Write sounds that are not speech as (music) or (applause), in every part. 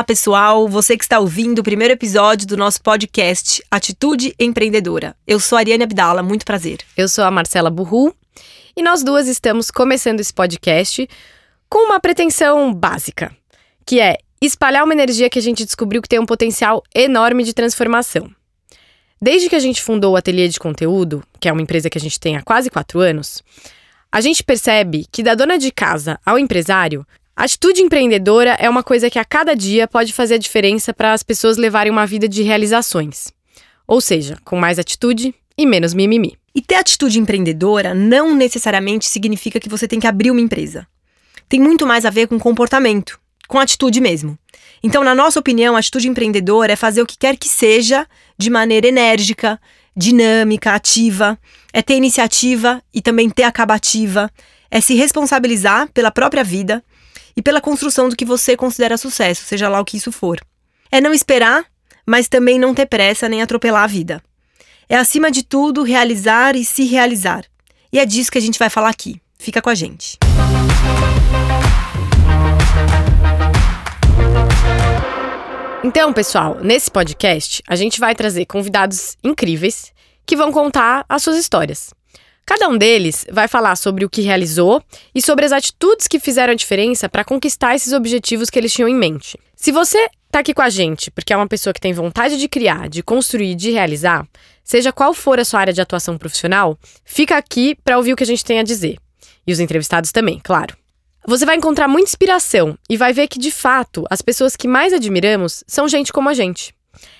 Olá, pessoal, você que está ouvindo o primeiro episódio do nosso podcast Atitude Empreendedora. Eu sou a Ariane Abdala, muito prazer. Eu sou a Marcela Burru e nós duas estamos começando esse podcast com uma pretensão básica, que é espalhar uma energia que a gente descobriu que tem um potencial enorme de transformação. Desde que a gente fundou o Ateliê de Conteúdo, que é uma empresa que a gente tem há quase quatro anos, a gente percebe que da dona de casa ao empresário, a atitude empreendedora é uma coisa que a cada dia pode fazer a diferença para as pessoas levarem uma vida de realizações. Ou seja, com mais atitude e menos mimimi. E ter atitude empreendedora não necessariamente significa que você tem que abrir uma empresa. Tem muito mais a ver com comportamento, com atitude mesmo. Então, na nossa opinião, a atitude empreendedora é fazer o que quer que seja de maneira enérgica, dinâmica, ativa, é ter iniciativa e também ter acabativa, é se responsabilizar pela própria vida e pela construção do que você considera sucesso, seja lá o que isso for. É não esperar, mas também não ter pressa nem atropelar a vida. É, acima de tudo, realizar e se realizar. E é disso que a gente vai falar aqui. Fica com a gente. Então, pessoal, nesse podcast, a gente vai trazer convidados incríveis que vão contar as suas histórias. Cada um deles vai falar sobre o que realizou e sobre as atitudes que fizeram a diferença para conquistar esses objetivos que eles tinham em mente. Se você está aqui com a gente porque é uma pessoa que tem vontade de criar, de construir, de realizar, seja qual for a sua área de atuação profissional, fica aqui para ouvir o que a gente tem a dizer. E os entrevistados também, claro. Você vai encontrar muita inspiração e vai ver que, de fato, as pessoas que mais admiramos são gente como a gente.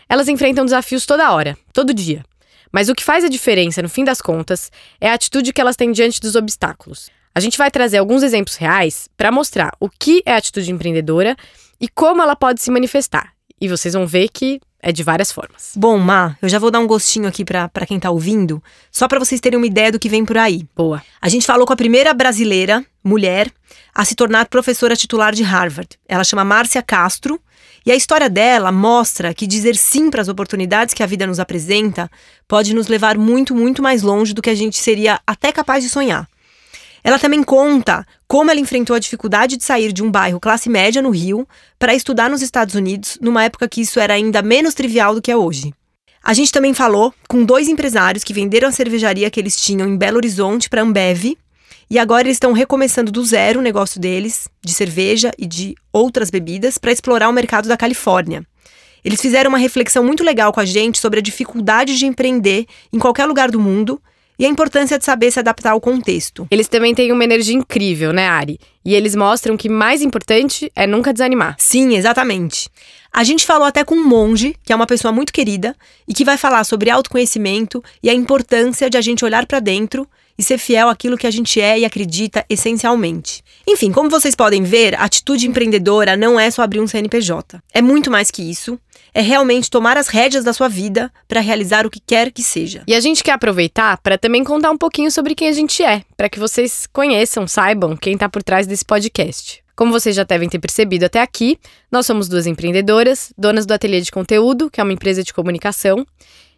Elas enfrentam desafios toda hora, todo dia. Mas o que faz a diferença, no fim das contas, é a atitude que elas têm diante dos obstáculos. A gente vai trazer alguns exemplos reais para mostrar o que é a atitude empreendedora e como ela pode se manifestar. E vocês vão ver que é de várias formas. Bom, Ma, eu já vou dar um gostinho aqui para quem tá ouvindo, só para vocês terem uma ideia do que vem por aí. Boa. A gente falou com a primeira brasileira, mulher, a se tornar professora titular de Harvard. Ela chama Márcia Castro e a história dela mostra que dizer sim para as oportunidades que a vida nos apresenta pode nos levar muito, muito mais longe do que a gente seria até capaz de sonhar. Ela também conta como ela enfrentou a dificuldade de sair de um bairro classe média no Rio para estudar nos Estados Unidos, numa época que isso era ainda menos trivial do que é hoje. A gente também falou com dois empresários que venderam a cervejaria que eles tinham em Belo Horizonte para Ambev e agora eles estão recomeçando do zero o negócio deles, de cerveja e de outras bebidas, para explorar o mercado da Califórnia. Eles fizeram uma reflexão muito legal com a gente sobre a dificuldade de empreender em qualquer lugar do mundo e a importância de saber se adaptar ao contexto. Eles também têm uma energia incrível, né, Ari? E eles mostram que mais importante é nunca desanimar. Sim, exatamente. A gente falou até com um monge, que é uma pessoa muito querida, e que vai falar sobre autoconhecimento e a importância de a gente olhar para dentro e ser fiel àquilo que a gente é e acredita essencialmente. Enfim, como vocês podem ver, a atitude empreendedora não é só abrir um CNPJ. É muito mais que isso. É realmente tomar as rédeas da sua vida para realizar o que quer que seja. E a gente quer aproveitar para também contar um pouquinho sobre quem a gente é, para que vocês conheçam, saibam quem está por trás desse podcast. Como vocês já devem ter percebido até aqui, nós somos duas empreendedoras, donas do Ateliê de Conteúdo, que é uma empresa de comunicação,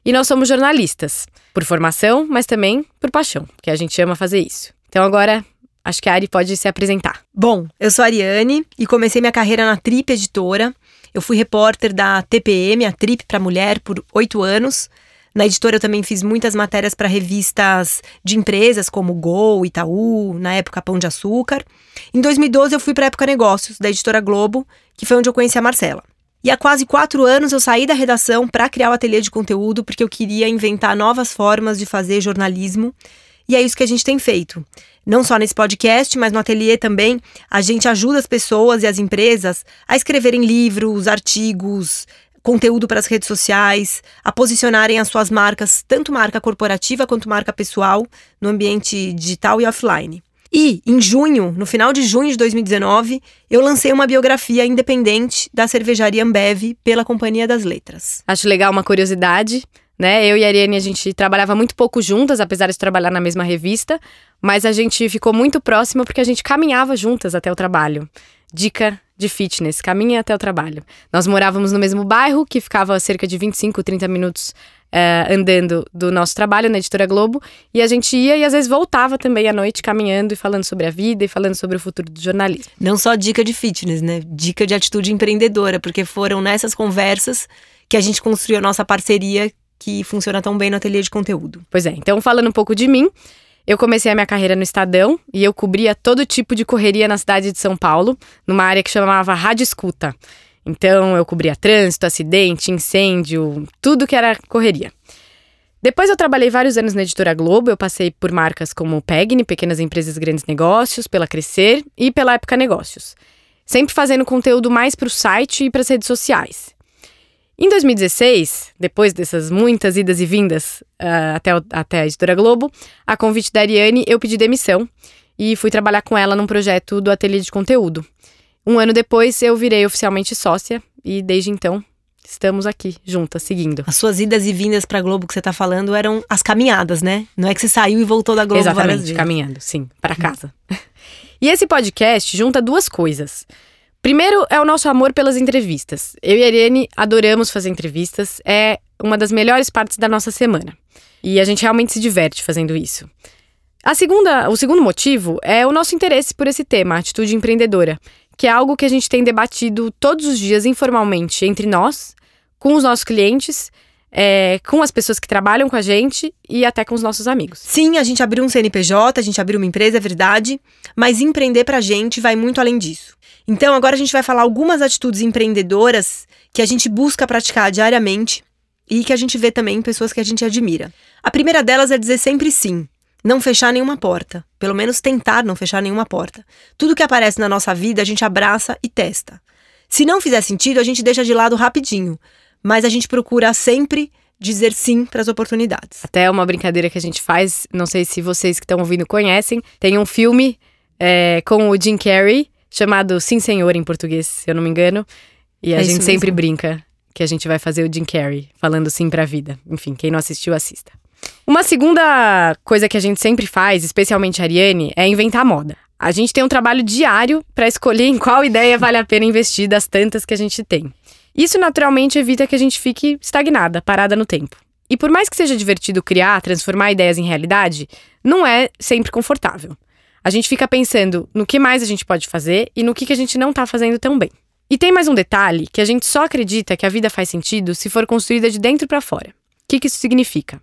e nós somos jornalistas, por formação, mas também por paixão, porque a gente ama fazer isso. Então agora, acho que a Ari pode se apresentar. Bom, eu sou a Ariane e comecei minha carreira na Trip Editora. Eu fui repórter da TPM, a Trip para Mulher, por oito anos. Na editora eu também fiz muitas matérias para revistas de empresas como Gol, Itaú, na época Pão de Açúcar. Em 2012 eu fui para a Época Negócios, da editora Globo, que foi onde eu conheci a Marcela. E há quase quatro anos eu saí da redação para criar o ateliê de conteúdo, porque eu queria inventar novas formas de fazer jornalismo. E é isso que a gente tem feito. Não só nesse podcast, mas no ateliê também, a gente ajuda as pessoas e as empresas a escreverem livros, artigos, conteúdo para as redes sociais, a posicionarem as suas marcas, tanto marca corporativa quanto marca pessoal, no ambiente digital e offline. E, em junho, no final de junho de 2019, eu lancei uma biografia independente da cervejaria Ambev pela Companhia das Letras. Acho legal uma curiosidade, né? Eu e a Ariane, a gente trabalhava muito pouco juntas, apesar de trabalhar na mesma revista, mas a gente ficou muito próxima porque a gente caminhava juntas até o trabalho. Dica de fitness, caminha até o trabalho. Nós morávamos no mesmo bairro, que ficava a cerca de 25, 30 minutos é, andando do nosso trabalho na Editora Globo, e a gente ia e às vezes voltava também à noite caminhando e falando sobre a vida e falando sobre o futuro do jornalismo. Não só dica de fitness, né? Dica de atitude empreendedora, porque foram nessas conversas que a gente construiu a nossa parceria que funciona tão bem no ateliê de conteúdo. Pois é, então falando um pouco de mim, eu comecei a minha carreira no Estadão e eu cobria todo tipo de correria na cidade de São Paulo, numa área que chamava Rádio Escuta. Então eu cobria trânsito, acidente, incêndio, tudo que era correria. Depois eu trabalhei vários anos na editora Globo, eu passei por marcas como Pegni, Pequenas Empresas Grandes Negócios, pela Crescer e pela Época Negócios. Sempre fazendo conteúdo mais para o site e para as redes sociais. Em 2016, depois dessas muitas idas e vindas uh, até, o, até a editora Globo, a convite da Ariane, eu pedi demissão e fui trabalhar com ela num projeto do ateliê de conteúdo. Um ano depois, eu virei oficialmente sócia e desde então estamos aqui juntas, seguindo. As suas idas e vindas para Globo que você está falando eram as caminhadas, né? Não é que você saiu e voltou da Globo Exatamente, várias vezes. caminhando, sim, para casa. (laughs) e esse podcast junta duas coisas. Primeiro é o nosso amor pelas entrevistas. Eu e a Irene adoramos fazer entrevistas, é uma das melhores partes da nossa semana. E a gente realmente se diverte fazendo isso. A segunda, o segundo motivo é o nosso interesse por esse tema, atitude empreendedora que é algo que a gente tem debatido todos os dias informalmente entre nós, com os nossos clientes, é, com as pessoas que trabalham com a gente e até com os nossos amigos. Sim, a gente abriu um CNPJ, a gente abriu uma empresa, é verdade, mas empreender pra gente vai muito além disso. Então, agora a gente vai falar algumas atitudes empreendedoras que a gente busca praticar diariamente e que a gente vê também em pessoas que a gente admira. A primeira delas é dizer sempre sim não fechar nenhuma porta. Pelo menos tentar não fechar nenhuma porta. Tudo que aparece na nossa vida a gente abraça e testa. Se não fizer sentido, a gente deixa de lado rapidinho. Mas a gente procura sempre dizer sim para as oportunidades. Até uma brincadeira que a gente faz, não sei se vocês que estão ouvindo conhecem, tem um filme é, com o Jim Carrey chamado Sim Senhor em português, se eu não me engano. E a é gente sempre brinca que a gente vai fazer o Jim Carrey falando sim para a vida. Enfim, quem não assistiu, assista. Uma segunda coisa que a gente sempre faz, especialmente a Ariane, é inventar moda. A gente tem um trabalho diário para escolher em qual (laughs) ideia vale a pena investir das tantas que a gente tem. Isso naturalmente evita que a gente fique estagnada, parada no tempo. E por mais que seja divertido criar, transformar ideias em realidade, não é sempre confortável. A gente fica pensando no que mais a gente pode fazer e no que, que a gente não está fazendo tão bem. E tem mais um detalhe que a gente só acredita que a vida faz sentido se for construída de dentro para fora. O que, que isso significa?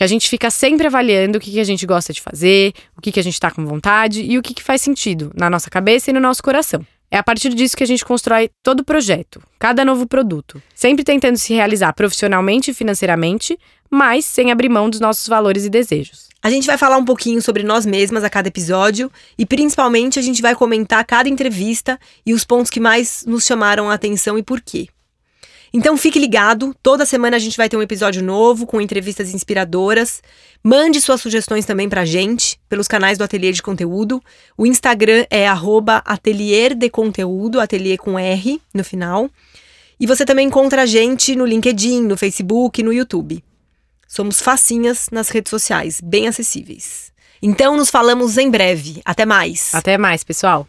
que a gente fica sempre avaliando o que, que a gente gosta de fazer, o que, que a gente está com vontade e o que, que faz sentido na nossa cabeça e no nosso coração. É a partir disso que a gente constrói todo o projeto, cada novo produto, sempre tentando se realizar profissionalmente e financeiramente, mas sem abrir mão dos nossos valores e desejos. A gente vai falar um pouquinho sobre nós mesmas a cada episódio e principalmente a gente vai comentar cada entrevista e os pontos que mais nos chamaram a atenção e por quê. Então fique ligado, toda semana a gente vai ter um episódio novo com entrevistas inspiradoras. Mande suas sugestões também pra gente pelos canais do Ateliê de Conteúdo. O Instagram é atelier de conteúdo, ateliê com R no final. E você também encontra a gente no LinkedIn, no Facebook, no YouTube. Somos facinhas nas redes sociais, bem acessíveis. Então nos falamos em breve. Até mais. Até mais, pessoal.